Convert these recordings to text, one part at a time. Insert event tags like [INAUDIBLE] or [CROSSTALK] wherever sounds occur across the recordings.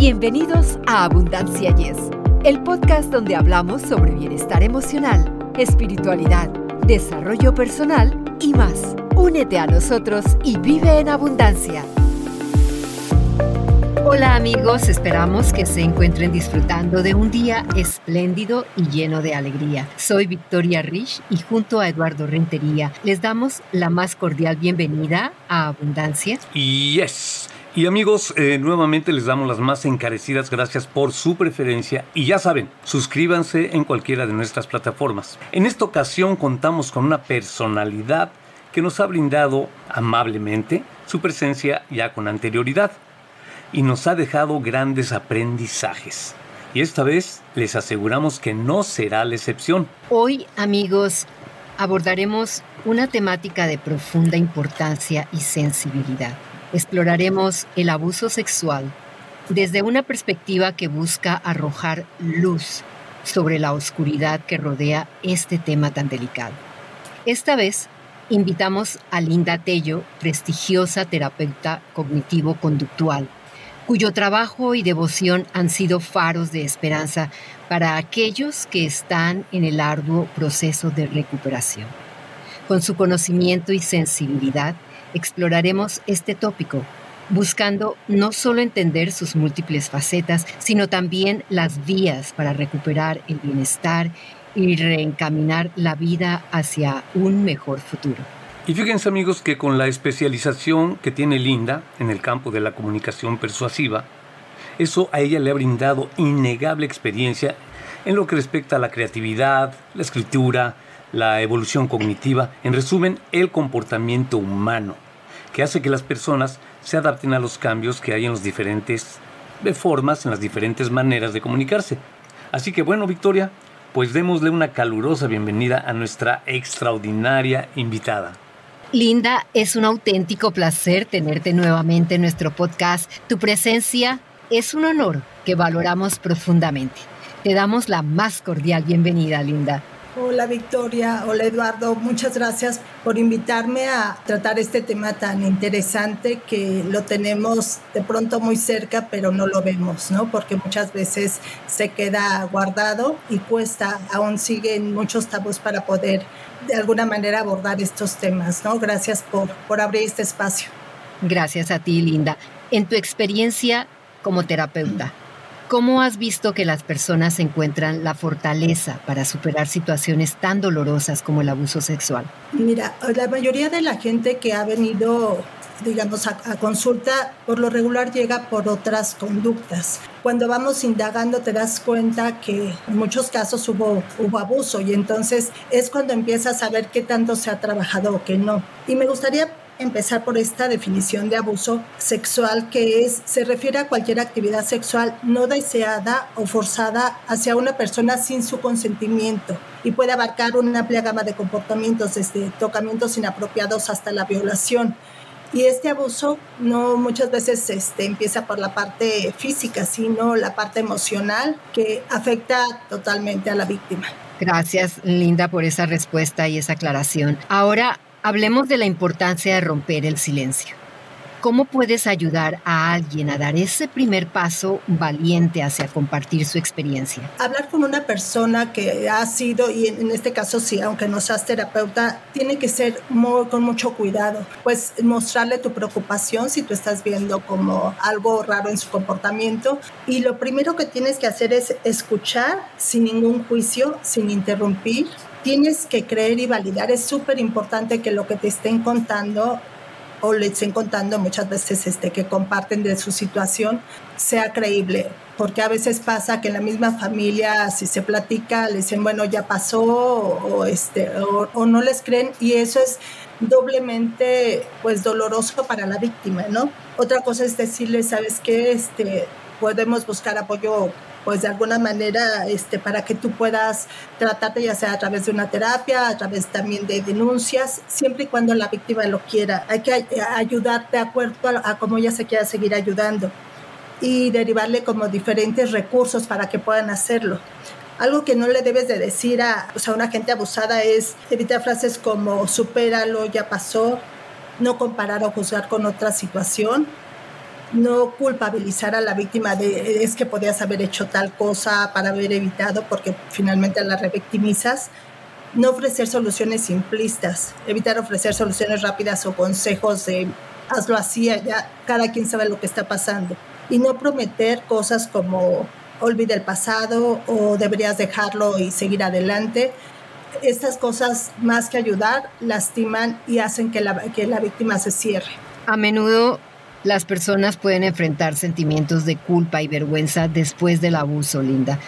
Bienvenidos a Abundancia Yes, el podcast donde hablamos sobre bienestar emocional, espiritualidad, desarrollo personal y más. Únete a nosotros y vive en abundancia. Hola amigos, esperamos que se encuentren disfrutando de un día espléndido y lleno de alegría. Soy Victoria Rich y junto a Eduardo Rentería les damos la más cordial bienvenida a Abundancia. Yes. Y amigos, eh, nuevamente les damos las más encarecidas gracias por su preferencia y ya saben, suscríbanse en cualquiera de nuestras plataformas. En esta ocasión contamos con una personalidad que nos ha brindado amablemente su presencia ya con anterioridad y nos ha dejado grandes aprendizajes. Y esta vez les aseguramos que no será la excepción. Hoy, amigos, abordaremos una temática de profunda importancia y sensibilidad exploraremos el abuso sexual desde una perspectiva que busca arrojar luz sobre la oscuridad que rodea este tema tan delicado. Esta vez invitamos a Linda Tello, prestigiosa terapeuta cognitivo-conductual, cuyo trabajo y devoción han sido faros de esperanza para aquellos que están en el arduo proceso de recuperación. Con su conocimiento y sensibilidad, exploraremos este tópico, buscando no solo entender sus múltiples facetas, sino también las vías para recuperar el bienestar y reencaminar la vida hacia un mejor futuro. Y fíjense amigos que con la especialización que tiene Linda en el campo de la comunicación persuasiva, eso a ella le ha brindado innegable experiencia en lo que respecta a la creatividad, la escritura, la evolución cognitiva, en resumen, el comportamiento humano, que hace que las personas se adapten a los cambios que hay en las diferentes formas, en las diferentes maneras de comunicarse. Así que bueno, Victoria, pues démosle una calurosa bienvenida a nuestra extraordinaria invitada. Linda, es un auténtico placer tenerte nuevamente en nuestro podcast. Tu presencia es un honor que valoramos profundamente. Te damos la más cordial bienvenida, Linda. Hola Victoria, hola Eduardo, muchas gracias por invitarme a tratar este tema tan interesante que lo tenemos de pronto muy cerca, pero no lo vemos, ¿no? Porque muchas veces se queda guardado y cuesta, aún siguen muchos tabús para poder de alguna manera abordar estos temas, ¿no? Gracias por, por abrir este espacio. Gracias a ti, Linda. En tu experiencia como terapeuta, ¿Cómo has visto que las personas encuentran la fortaleza para superar situaciones tan dolorosas como el abuso sexual? Mira, la mayoría de la gente que ha venido digamos, a, consulta, por lo regular llega por otras conductas. Cuando vamos indagando te das cuenta que en muchos casos hubo, abuso y entonces es cuando empiezas a ver qué tanto se ha trabajado o qué no. Y me gustaría empezar por esta definición de abuso sexual que es se refiere a cualquier actividad sexual no deseada o forzada hacia una persona sin su consentimiento y puede abarcar una amplia gama de comportamientos desde tocamientos inapropiados hasta la violación. Y este abuso no muchas veces este, empieza por la parte física, sino la parte emocional que afecta totalmente a la víctima. Gracias, Linda, por esa respuesta y esa aclaración. Ahora, Hablemos de la importancia de romper el silencio. ¿Cómo puedes ayudar a alguien a dar ese primer paso valiente hacia compartir su experiencia? Hablar con una persona que ha sido, y en este caso sí, aunque no seas terapeuta, tiene que ser con mucho cuidado. Pues mostrarle tu preocupación si tú estás viendo como algo raro en su comportamiento. Y lo primero que tienes que hacer es escuchar sin ningún juicio, sin interrumpir tienes que creer y validar. Es súper importante que lo que te estén contando o le estén contando muchas veces este, que comparten de su situación sea creíble, porque a veces pasa que en la misma familia si se platica le dicen, bueno, ya pasó o, este, o, no les creen y eso es doblemente pues doloroso para la víctima, ¿no? Otra cosa es decirle, ¿sabes qué? Este, podemos buscar apoyo pues de alguna manera este, para que tú puedas tratarte ya sea a través de una terapia, a través también de denuncias, siempre y cuando la víctima lo quiera. Hay que ayudarte de acuerdo a, cómo ella se quiera seguir ayudando y derivarle como diferentes recursos para que puedan hacerlo. Algo que no le debes de decir a, pues, a una gente abusada es evitar frases como supéralo, ya pasó, no comparar o juzgar con otra situación no culpabilizar a la víctima de es que podías haber hecho tal cosa para haber evitado, porque finalmente la revictimizas. No ofrecer soluciones simplistas, evitar ofrecer soluciones rápidas o consejos de hazlo así, ya cada quien sabe lo que está pasando. Y no prometer cosas como olvide el pasado o deberías dejarlo y seguir adelante. Estas cosas, más que ayudar, lastiman y hacen que la, que la víctima se cierre. A menudo las personas pueden enfrentar sentimientos de culpa y vergüenza después del abuso, Linda.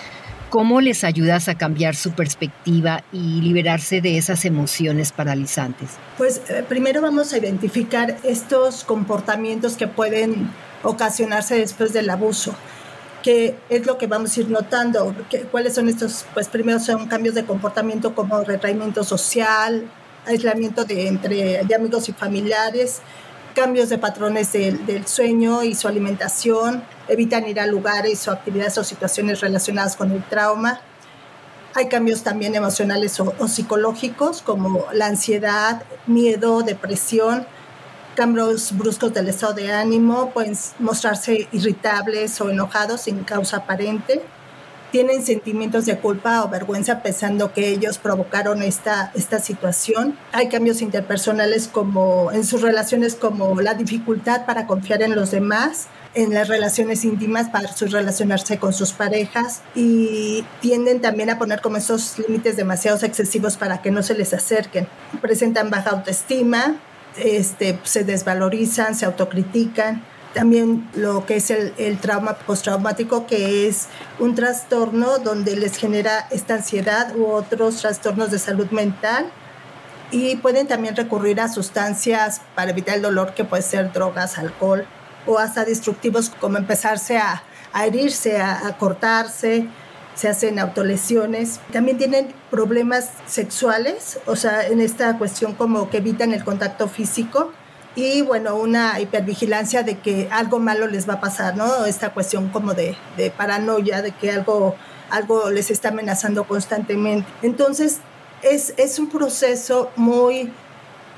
¿Cómo les ayudas a cambiar su perspectiva y liberarse de esas emociones paralizantes? Pues eh, primero vamos a identificar estos comportamientos que pueden ocasionarse después del abuso que es lo que vamos a ir notando. ¿Cuáles son estos? Pues primero son cambios de comportamiento como retraimiento social, aislamiento de, entre, de amigos y familiares, cambios de patrones del, sueño y su alimentación, evitan ir a lugares o actividades o situaciones relacionadas con el trauma. Hay cambios también emocionales o, o psicológicos como la ansiedad, miedo, depresión, cambios bruscos del estado de ánimo, pueden mostrarse irritables o enojados sin causa aparente tienen sentimientos de culpa o vergüenza pensando que ellos provocaron esta, esta situación. Hay cambios interpersonales como en sus relaciones como la dificultad para confiar en los demás, en las relaciones íntimas para relacionarse con sus parejas y tienden también a poner como esos límites demasiado excesivos para que no se les acerquen. Presentan baja autoestima, este, se desvalorizan, se autocritican también lo que es el, el, trauma postraumático, que es un trastorno donde les genera esta ansiedad u otros trastornos de salud mental. Y pueden también recurrir a sustancias para evitar el dolor, que puede ser drogas, alcohol, o hasta destructivos como empezarse a, a herirse, a, a cortarse, se hacen autolesiones. También tienen problemas sexuales, o sea, en esta cuestión como que evitan el contacto físico y bueno, una hipervigilancia de que algo malo les va a pasar, ¿no? Esta cuestión como de, paranoia, de que algo, algo les está amenazando constantemente. Entonces, es, es un proceso muy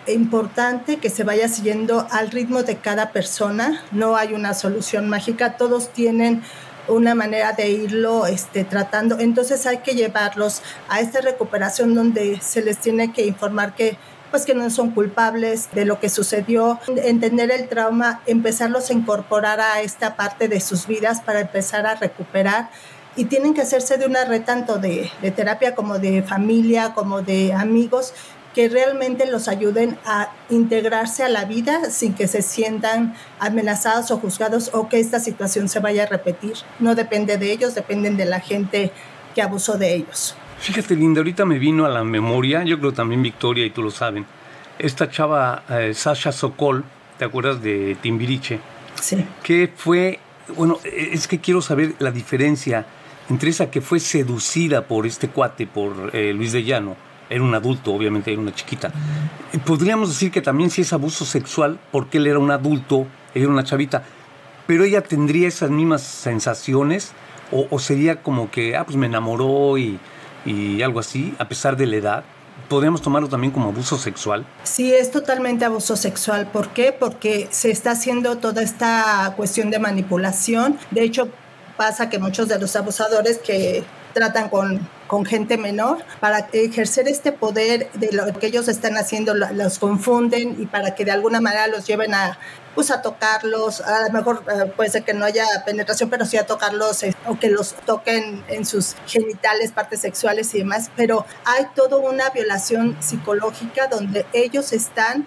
importante que se vaya siguiendo al ritmo de cada persona. No hay una solución mágica, todos tienen una manera de irlo este, tratando. Entonces hay que llevarlos a esta recuperación donde se les tiene que informar que pues que no son culpables de lo que sucedió, entender el trauma, empezarlos a incorporar a esta parte de sus vidas para empezar a recuperar y tienen que hacerse de una red tanto de, de, terapia como de familia, como de amigos, que realmente los ayuden a integrarse a la vida sin que se sientan amenazados o juzgados o que esta situación se vaya a repetir. No depende de ellos, dependen de la gente que abusó de ellos. Fíjate, Linda, ahorita me vino a la memoria, yo creo también Victoria y tú lo saben, esta chava eh, Sasha Sokol, ¿te acuerdas de Timbiriche? Sí. Que fue, bueno, es que quiero saber la diferencia entre esa que fue seducida por este cuate, por eh, Luis de Llano, era un adulto, obviamente era una chiquita. Podríamos decir que también si es abuso sexual, porque él era un adulto, ella era una chavita, pero ella tendría esas mismas sensaciones, o, o sería como que, ah, pues me enamoró y y algo así, a pesar de la edad? ¿Podríamos tomarlo también como abuso sexual? Sí, es totalmente abuso sexual. ¿Por qué? Porque se está haciendo toda esta cuestión de manipulación. De hecho, pasa que muchos de los abusadores que tratan con, con gente menor, para ejercer este poder de lo que ellos están haciendo, los confunden y para que de alguna manera los lleven a, pues a tocarlos, a lo mejor eh, puede ser que no haya penetración, pero sí a tocarlos eh, o que los toquen en sus genitales, partes sexuales y demás, pero hay toda una violación psicológica donde ellos están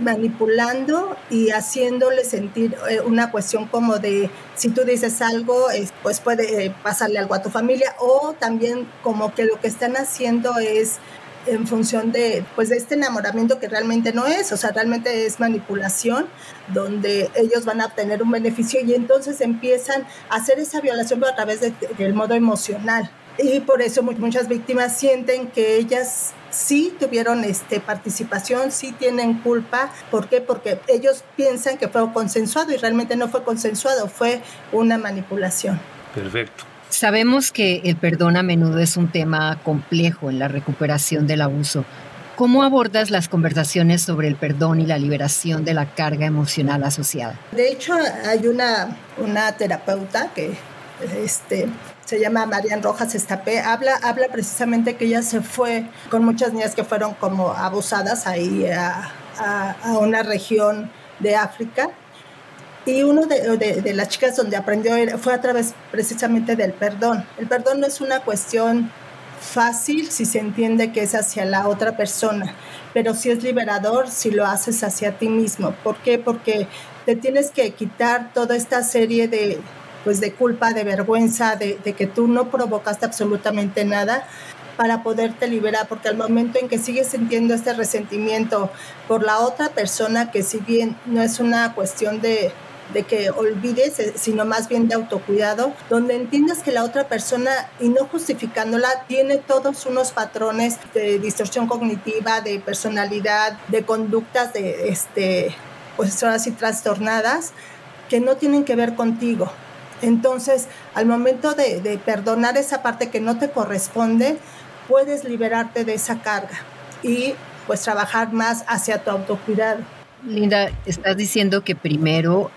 manipulando y haciéndole sentir eh, una cuestión como de si tú dices algo, pues puede eh, pasarle algo a tu familia o también como que lo que están haciendo es en función de pues de este enamoramiento que realmente no es, o sea, realmente es manipulación donde ellos van a obtener un beneficio y entonces empiezan a hacer esa violación pero a través del modo emocional. Y por eso muchas víctimas sienten que ellas sí tuvieron este, participación, sí tienen culpa. ¿Por qué? Porque ellos piensan que fue consensuado y realmente no fue consensuado, fue una manipulación. Perfecto. Sabemos que el perdón a menudo es un tema complejo en la recuperación del abuso. ¿Cómo abordas las conversaciones sobre el perdón y la liberación de la carga emocional asociada? De hecho, hay una, una terapeuta que este, se llama Marian Rojas Estapé, habla, habla precisamente que ella se fue con muchas niñas que fueron como abusadas ahí a, una región de África. Y una de, de, las chicas donde aprendió fue a través precisamente del perdón. El perdón no es una cuestión fácil si se entiende que es hacia la otra persona, pero sí es liberador si lo haces hacia ti mismo. ¿Por qué? Porque te tienes que quitar toda esta serie de, pues de culpa, de vergüenza, de, que tú no provocaste absolutamente nada para poderte liberar, porque al momento en que sigues sintiendo este resentimiento por la otra persona, que si bien no es una cuestión de, de que olvides, eh, sino más bien de autocuidado, donde entiendas que la otra persona, y no justificándola, tiene todos unos patrones de distorsión cognitiva, de personalidad, de conductas, de, este, pues ahora sí, trastornadas, que no tienen que ver contigo. Entonces, al momento de, perdonar esa parte que no te corresponde, puedes liberarte de esa carga y pues trabajar más hacia tu autocuidado. Linda, estás diciendo que primero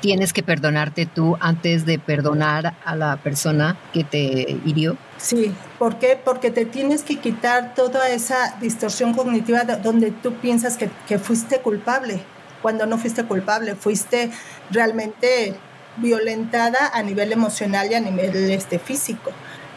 tienes que perdonarte tú antes de perdonar a la persona que te hirió. Sí, ¿por qué? Porque te tienes que quitar toda esa distorsión cognitiva donde tú piensas que, que fuiste culpable, cuando no fuiste culpable, fuiste realmente violentada a nivel emocional y a nivel este, físico.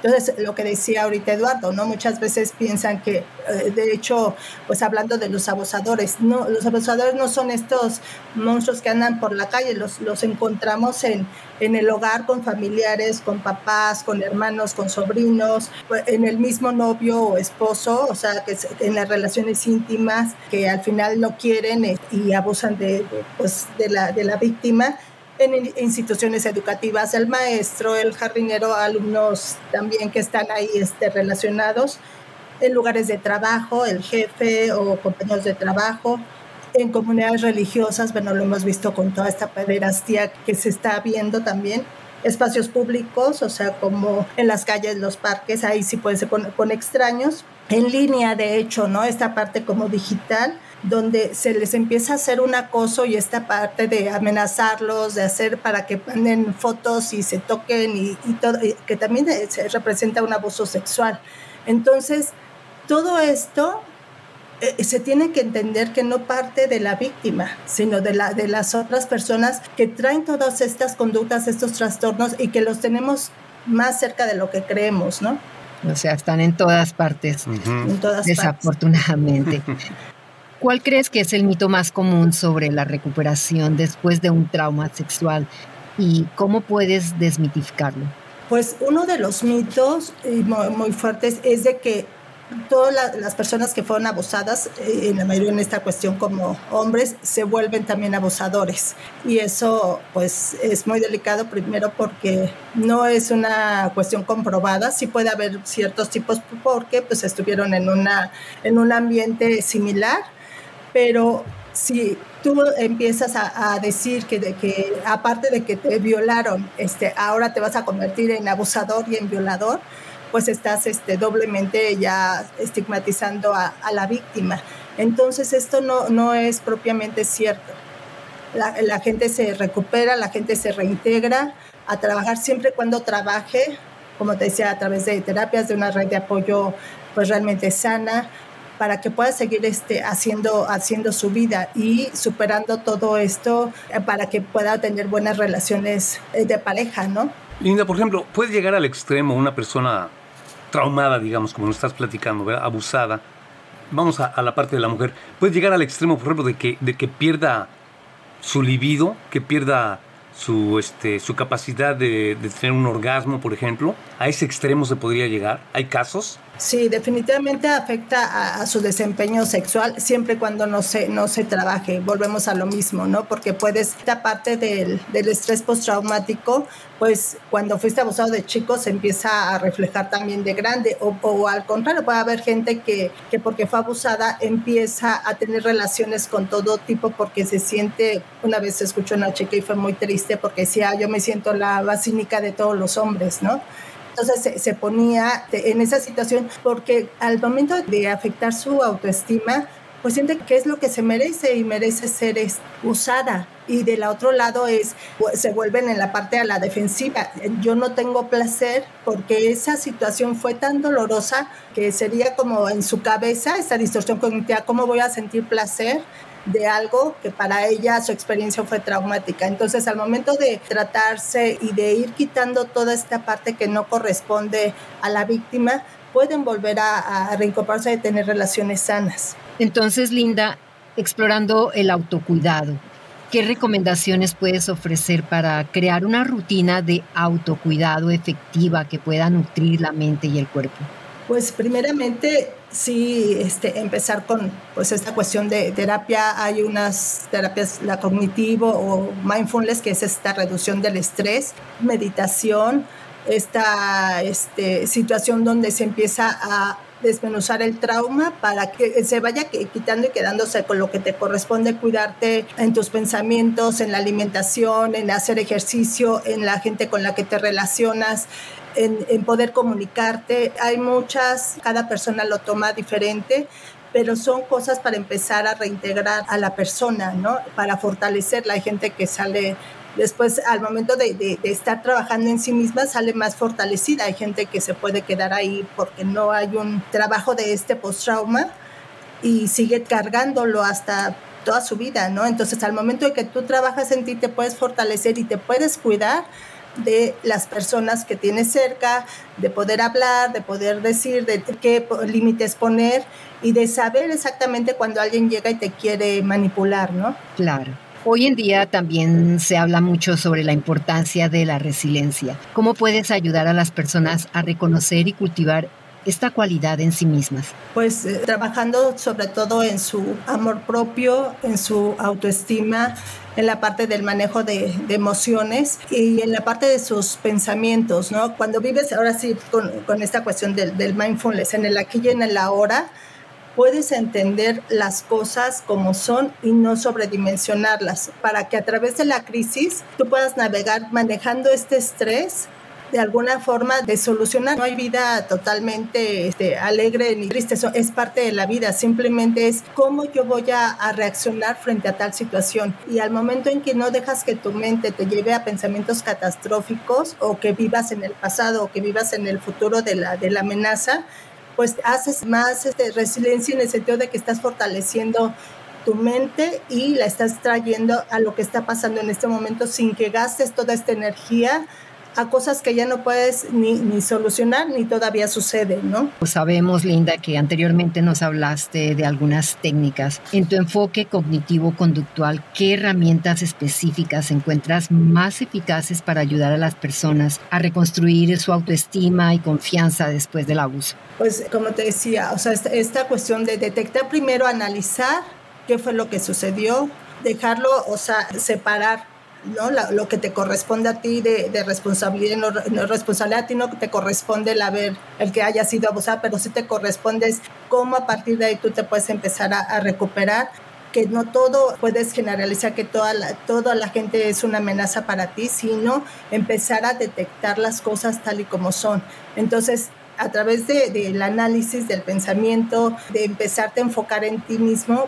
Entonces, lo que decía ahorita Eduardo, ¿no? Muchas veces piensan que, eh, de hecho, pues hablando de los abusadores, no, los abusadores no son estos monstruos que andan por la calle, los, los encontramos en, en el hogar con familiares, con papás, con hermanos, con sobrinos, en el mismo novio o esposo, o sea, que en las relaciones íntimas que al final no quieren eh, y abusan de, pues, de, la, de la víctima en instituciones educativas, el maestro, el jardinero, alumnos también que están ahí este, relacionados, en lugares de trabajo, el jefe o compañeros de trabajo, en comunidades religiosas, bueno, lo hemos visto con toda esta pederastía que se está viendo también, espacios públicos, o sea, como en las calles, los parques, ahí sí puede ser con, con extraños, en línea, de hecho, ¿no? Esta parte como digital, donde se les empieza a hacer un acoso y esta parte de amenazarlos, de hacer para que manden fotos y se toquen y, todo, que también se representa un abuso sexual. Entonces, todo esto eh, se tiene que entender que no parte de la víctima, sino de, la, de las otras personas que traen todas estas conductas, estos trastornos y que los tenemos más cerca de lo que creemos, ¿no? O sea, están en todas partes, en todas desafortunadamente. ¿Cuál crees que es el mito más común sobre la recuperación después de un trauma sexual y cómo puedes desmitificarlo? Pues uno de los mitos eh, muy, fuertes es de que todas las personas que fueron abusadas, eh, en la mayoría en esta cuestión como hombres, se vuelven también abusadores. Y eso pues es muy delicado primero porque no es una cuestión comprobada, sí puede haber ciertos tipos porque pues estuvieron en, una, en un ambiente similar pero si tú empiezas a, decir que, de que aparte de que te violaron, este, ahora te vas a convertir en abusador y en violador, pues estás este, doblemente ya estigmatizando a, la víctima. Entonces esto no, no es propiamente cierto. La, la, gente se recupera, la gente se reintegra a trabajar siempre cuando trabaje, como te decía, a través de terapias, de una red de apoyo pues realmente sana, para que pueda seguir este, haciendo, haciendo su vida y superando todo esto eh, para que pueda tener buenas relaciones eh, de pareja, ¿no? Linda, por ejemplo, puede llegar al extremo una persona traumada, digamos, como nos estás platicando, abusada. Vamos a, la parte de la mujer. Puede llegar al extremo, por ejemplo, de que, de que pierda su libido, que pierda su, este, su capacidad de, tener un orgasmo, por ejemplo. ¿A ese extremo se podría llegar? ¿Hay casos? Sí, definitivamente afecta a, su desempeño sexual siempre y cuando no se, no se trabaje. Volvemos a lo mismo, ¿no? Porque puedes, esta parte del, del estrés postraumático, pues cuando fuiste abusado de chico se empieza a reflejar también de grande. O, o al contrario, puede haber gente que, que porque fue abusada empieza a tener relaciones con todo tipo porque se siente, una vez escuchó una chica y fue muy triste porque decía, yo me siento la basínica de todos los hombres, ¿no? Entonces se, ponía en esa situación porque al momento de afectar su autoestima, pues siente que es lo que se merece y merece ser usada. Y del otro lado es, se vuelven en la parte a la defensiva. Yo no tengo placer porque esa situación fue tan dolorosa que sería como en su cabeza esa distorsión cognitiva, ¿cómo voy a sentir placer? De algo que para ella su experiencia fue traumática. Entonces, al momento de tratarse y de ir quitando toda esta parte que no corresponde a la víctima, pueden volver a, a reincorporarse y tener relaciones sanas. Entonces, Linda, explorando el autocuidado, ¿qué recomendaciones puedes ofrecer para crear una rutina de autocuidado efectiva que pueda nutrir la mente y el cuerpo? Pues primeramente sí este, empezar con pues esta cuestión de terapia. Hay unas terapias, la cognitivo o mindfulness, que es esta reducción del estrés, meditación, esta este, situación donde se empieza a desmenuzar el trauma para que se vaya quitando y quedándose con lo que te corresponde cuidarte en tus pensamientos, en la alimentación, en hacer ejercicio, en la gente con la que te relacionas, en, poder comunicarte. Hay muchas, cada persona lo toma diferente, pero son cosas para empezar a reintegrar a la persona, ¿no? Para fortalecerla. Hay gente que sale después, al momento de, de, estar trabajando en sí misma, sale más fortalecida. Hay gente que se puede quedar ahí porque no hay un trabajo de este post-trauma y sigue cargándolo hasta toda su vida, ¿no? Entonces, al momento de que tú trabajas en ti, te puedes fortalecer y te puedes cuidar, de las personas que tienes cerca, de poder hablar, de poder decir de qué límites poner y de saber exactamente cuando alguien llega y te quiere manipular, ¿no? Claro. Hoy en día también se habla mucho sobre la importancia de la resiliencia. ¿Cómo puedes ayudar a las personas a reconocer y cultivar esta cualidad en sí mismas? Pues eh, trabajando sobre todo en su amor propio, en su autoestima, en la parte del manejo de, emociones y en la parte de sus pensamientos, ¿no? Cuando vives ahora sí con, esta cuestión del, del, mindfulness, en el aquí y en el ahora, puedes entender las cosas como son y no sobredimensionarlas, para que a través de la crisis tú puedas navegar manejando este estrés de alguna forma de solucionar. No hay vida totalmente este, alegre ni triste, eso es parte de la vida, simplemente es cómo yo voy a, reaccionar frente a tal situación. Y al momento en que no dejas que tu mente te lleve a pensamientos catastróficos o que vivas en el pasado o que vivas en el futuro de la, de la amenaza, pues haces más este, resiliencia en el sentido de que estás fortaleciendo tu mente y la estás trayendo a lo que está pasando en este momento sin que gastes toda esta energía a cosas que ya no puedes ni, ni solucionar ni todavía sucede, ¿no? Pues sabemos, Linda, que anteriormente nos hablaste de algunas técnicas. En tu enfoque cognitivo-conductual, ¿qué herramientas específicas encuentras más eficaces para ayudar a las personas a reconstruir su autoestima y confianza después del abuso? Pues como te decía, o sea, esta, esta cuestión de detectar primero, analizar qué fue lo que sucedió, dejarlo, o sea, separar ¿no? lo que te corresponde a ti de, responsabilidad, no, no, responsabilidad a ti no te corresponde el haber, el que haya sido abusada, pero sí te corresponde es cómo a partir de ahí tú te puedes empezar a, recuperar que no todo puedes generalizar que toda la, toda la gente es una amenaza para ti, sino empezar a detectar las cosas tal y como son. Entonces, a través del de, análisis del pensamiento, de empezarte a enfocar en ti mismo,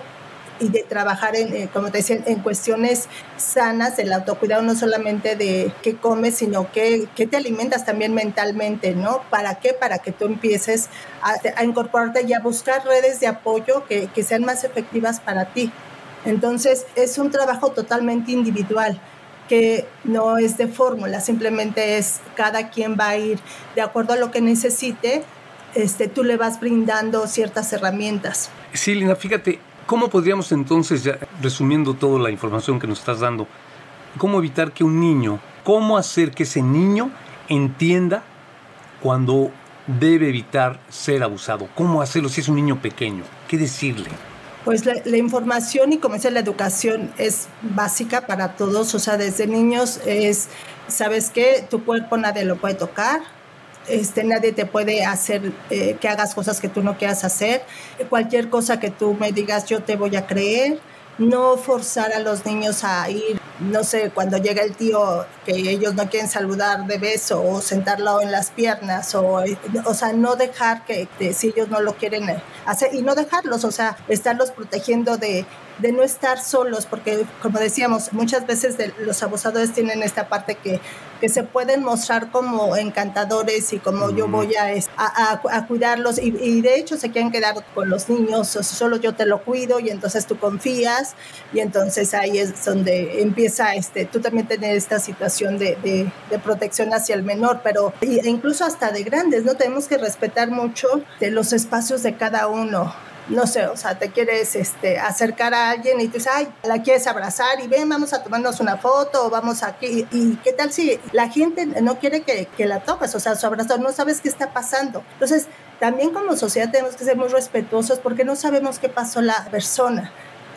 y de trabajar en, eh, como te decía, en cuestiones sanas del autocuidado, no solamente de qué comes, sino qué, qué te alimentas también mentalmente, ¿no? ¿Para qué? Para que tú empieces a, a incorporarte y a buscar redes de apoyo que, que sean más efectivas para ti. Entonces, es un trabajo totalmente individual que no es de fórmula, simplemente es cada quien va a ir de acuerdo a lo que necesite, este, tú le vas brindando ciertas herramientas. Sí, Lina, fíjate, ¿Cómo podríamos entonces, ya, resumiendo toda la información que nos estás dando, cómo evitar que un niño, cómo hacer que ese niño entienda cuando debe evitar ser abusado? ¿Cómo hacerlo si es un niño pequeño? ¿Qué decirle? Pues la, información y como dice la educación es básica para todos, o sea, desde niños es, ¿sabes qué? Tu cuerpo nadie lo puede tocar, este, nadie te puede hacer eh, que hagas cosas que tú no quieras hacer. Cualquier cosa que tú me digas, yo te voy a creer. No forzar a los niños a ir no sé, cuando llega el tío que ellos no quieren saludar de beso o sentarlo en las piernas o, o sea, no dejar que, si ellos no lo quieren hacer y no dejarlos, o sea, estarlos protegiendo de, de no estar solos, porque como decíamos, muchas veces los abusadores tienen esta parte que, que se pueden mostrar como encantadores y como yo voy a, a, cuidarlos y, de hecho se quieren quedar con los niños, solo yo te lo cuido y entonces tú confías y entonces ahí es donde empieza este, tú también tener esta situación de, de, de protección hacia el menor, pero incluso hasta de grandes, ¿no? Tenemos que respetar mucho de los espacios de cada uno no sé, o sea, te quieres este, acercar a alguien y te dices, ay, la quieres abrazar y ven, vamos a tomarnos una foto vamos aquí. ¿Y qué tal si la gente no quiere que, que la toques? O sea, su abrazar, no sabes qué está pasando. Entonces, también como sociedad tenemos que ser muy respetuosos porque no sabemos qué pasó la persona.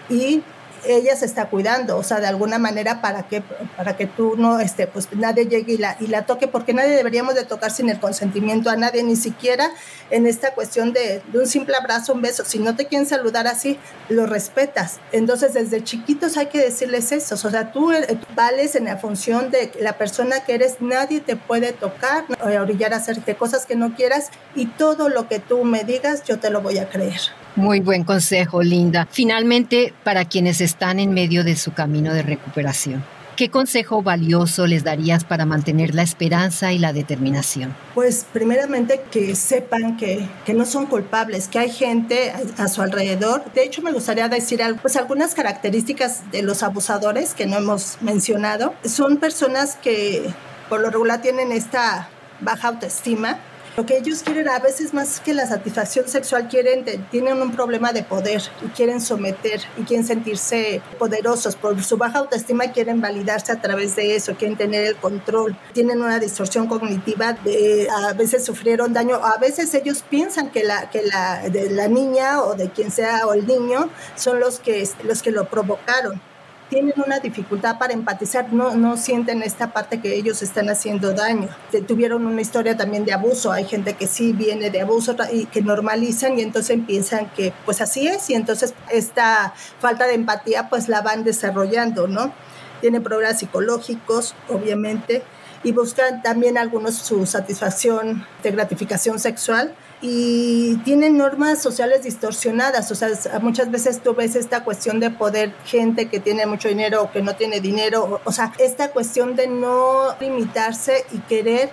Y ella se está cuidando, o sea, de alguna manera para que, para que tú no, este, pues nadie llegue y la, y la toque, porque nadie deberíamos de tocar sin el consentimiento a nadie, ni siquiera en esta cuestión de, un simple abrazo, un beso. Si no te quieren saludar así, lo respetas. Entonces, desde chiquitos hay que decirles eso, o sea, tú eh, vales en la función de la persona que eres, nadie te puede tocar, orillar a hacerte cosas que no quieras y todo lo que tú me digas, yo te lo voy a creer. Muy buen consejo, Linda. Finalmente, para quienes están en medio de su camino de recuperación, ¿qué consejo valioso les darías para mantener la esperanza y la determinación? Pues primeramente que sepan que, que no son culpables, que hay gente a, su alrededor. De hecho, me gustaría decir pues algunas características de los abusadores que no hemos mencionado. Son personas que por lo regular tienen esta baja autoestima, lo que ellos quieren a veces más que la satisfacción sexual, quieren, tienen un problema de poder y quieren someter y quieren sentirse poderosos. Por su baja autoestima quieren validarse a través de eso, quieren tener el control. Tienen una distorsión cognitiva, de, a veces sufrieron daño, a veces ellos piensan que la, que la, de la niña o de quien sea o el niño son los que, los que lo provocaron tienen una dificultad para empatizar, no, no sienten esta parte que ellos están haciendo daño. Tuvieron una historia también de abuso, hay gente que sí viene de abuso y que normalizan y entonces piensan que pues así es y entonces esta falta de empatía pues la van desarrollando, ¿no? Tienen problemas psicológicos, obviamente, y buscan también algunos su satisfacción de gratificación sexual y tienen normas sociales distorsionadas, o sea, muchas veces tú ves esta cuestión de poder, gente que tiene mucho dinero o que no tiene dinero, o sea, esta cuestión de no limitarse y querer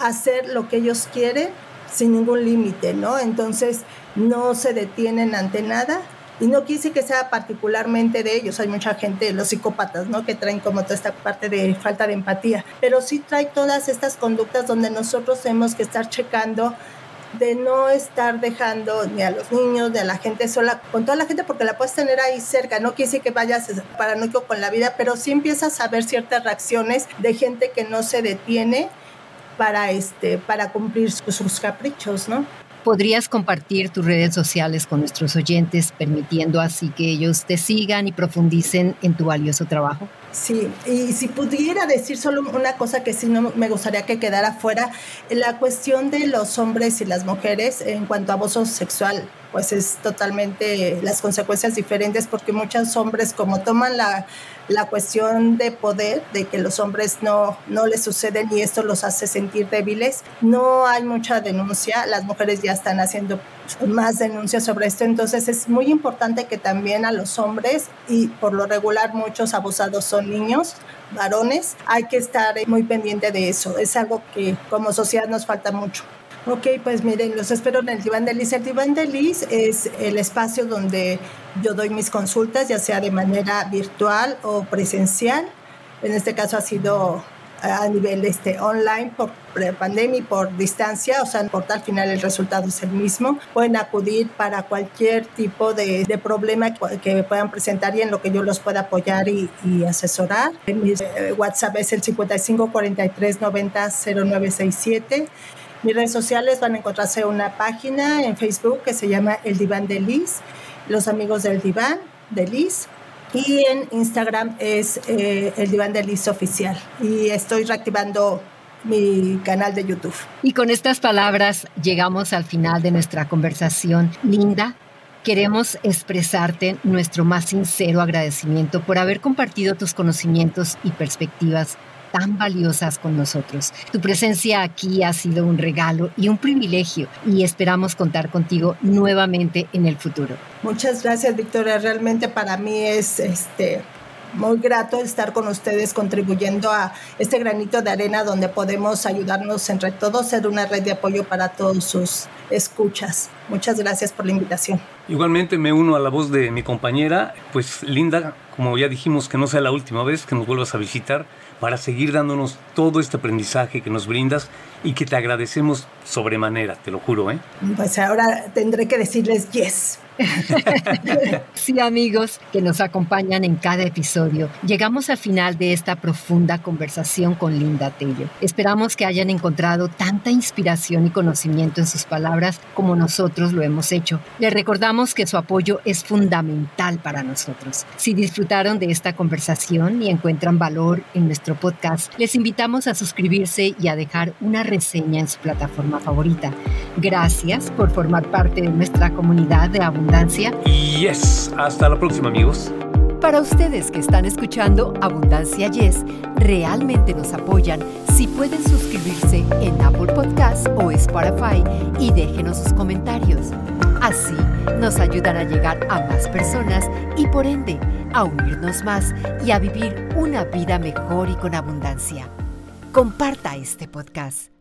hacer lo que ellos quieren sin ningún límite, ¿no? Entonces no se detienen ante nada y no quise que sea particularmente de ellos, hay mucha gente, los psicópatas, ¿no? Que traen como toda esta parte de falta de empatía, pero sí trae todas estas conductas donde nosotros tenemos que estar checando de no estar dejando ni a los niños, ni a la gente sola, con toda la gente, porque la puedes tener ahí cerca. No quiere decir que vayas paranoico con la vida, pero sí empiezas a ver ciertas reacciones de gente que no se detiene para, este, para cumplir sus caprichos, ¿no? ¿Podrías compartir tus redes sociales con nuestros oyentes, permitiendo así que ellos te sigan y profundicen en tu valioso trabajo? Sí, y si pudiera decir solo una cosa que sí no me gustaría que quedara fuera, la cuestión de los hombres y las mujeres en cuanto a abuso sexual, pues es totalmente las consecuencias diferentes porque muchos hombres como toman la la cuestión de poder, de que los hombres no, no les suceden y esto los hace sentir débiles. No hay mucha denuncia, las mujeres ya están haciendo más denuncias sobre esto, entonces es muy importante que también a los hombres, y por lo regular muchos abusados son niños, varones, hay que estar muy pendiente de eso. Es algo que como sociedad nos falta mucho. Ok, pues miren, los espero en el Diván de Liz. El Diván de Liz es el espacio donde yo doy mis consultas, ya sea de manera virtual o presencial. En este caso ha sido a nivel este, online por pandemia y por distancia, o sea, por tal final el resultado es el mismo. Pueden acudir para cualquier tipo de, de problema que, puedan presentar y en lo que yo los pueda apoyar y, y asesorar. Mi eh, WhatsApp es el 55 43 90 0967 mis redes sociales van a encontrarse una página en Facebook que se llama El Diván de Liz, Los Amigos del Diván de Liz. Y en Instagram es eh, El Diván de Liz Oficial. Y estoy reactivando mi canal de YouTube. Y con estas palabras llegamos al final de nuestra conversación. Linda, Queremos expresarte nuestro más sincero agradecimiento por haber compartido tus conocimientos y perspectivas tan valiosas con nosotros. Tu presencia aquí ha sido un regalo y un privilegio y esperamos contar contigo nuevamente en el futuro. Muchas gracias, Victoria. Realmente para mí es este muy grato estar con ustedes contribuyendo a este granito de arena donde podemos ayudarnos entre todos, ser una red de apoyo para todos sus escuchas. Muchas gracias por la invitación. Igualmente me uno a la voz de mi compañera, pues Linda, como ya dijimos que no sea la última vez que nos vuelvas a visitar para seguir dándonos todo este aprendizaje que nos brindas y que te agradecemos sobremanera, te lo juro, ¿eh? Pues ahora tendré que decirles yes. [LAUGHS] sí, amigos que nos acompañan en cada episodio, llegamos al final de esta profunda conversación con Linda Tello. Esperamos que hayan encontrado tanta inspiración y conocimiento en sus palabras como nosotros lo hemos hecho. Les recordamos que su apoyo es fundamental para nosotros. Si disfrutaron de esta conversación y encuentran valor en nuestro podcast, les invitamos a suscribirse y a dejar una reseña en su plataforma favorita. Gracias por formar parte de nuestra comunidad de abundancia abundancia. Yes, hasta la próxima amigos. Para ustedes que están escuchando Abundancia Yes, realmente nos apoyan si pueden suscribirse en Apple Podcast o Spotify y déjenos sus comentarios. Así nos ayudan a llegar a más personas y por ende a unirnos más y a vivir una vida mejor y con abundancia. Comparta este podcast.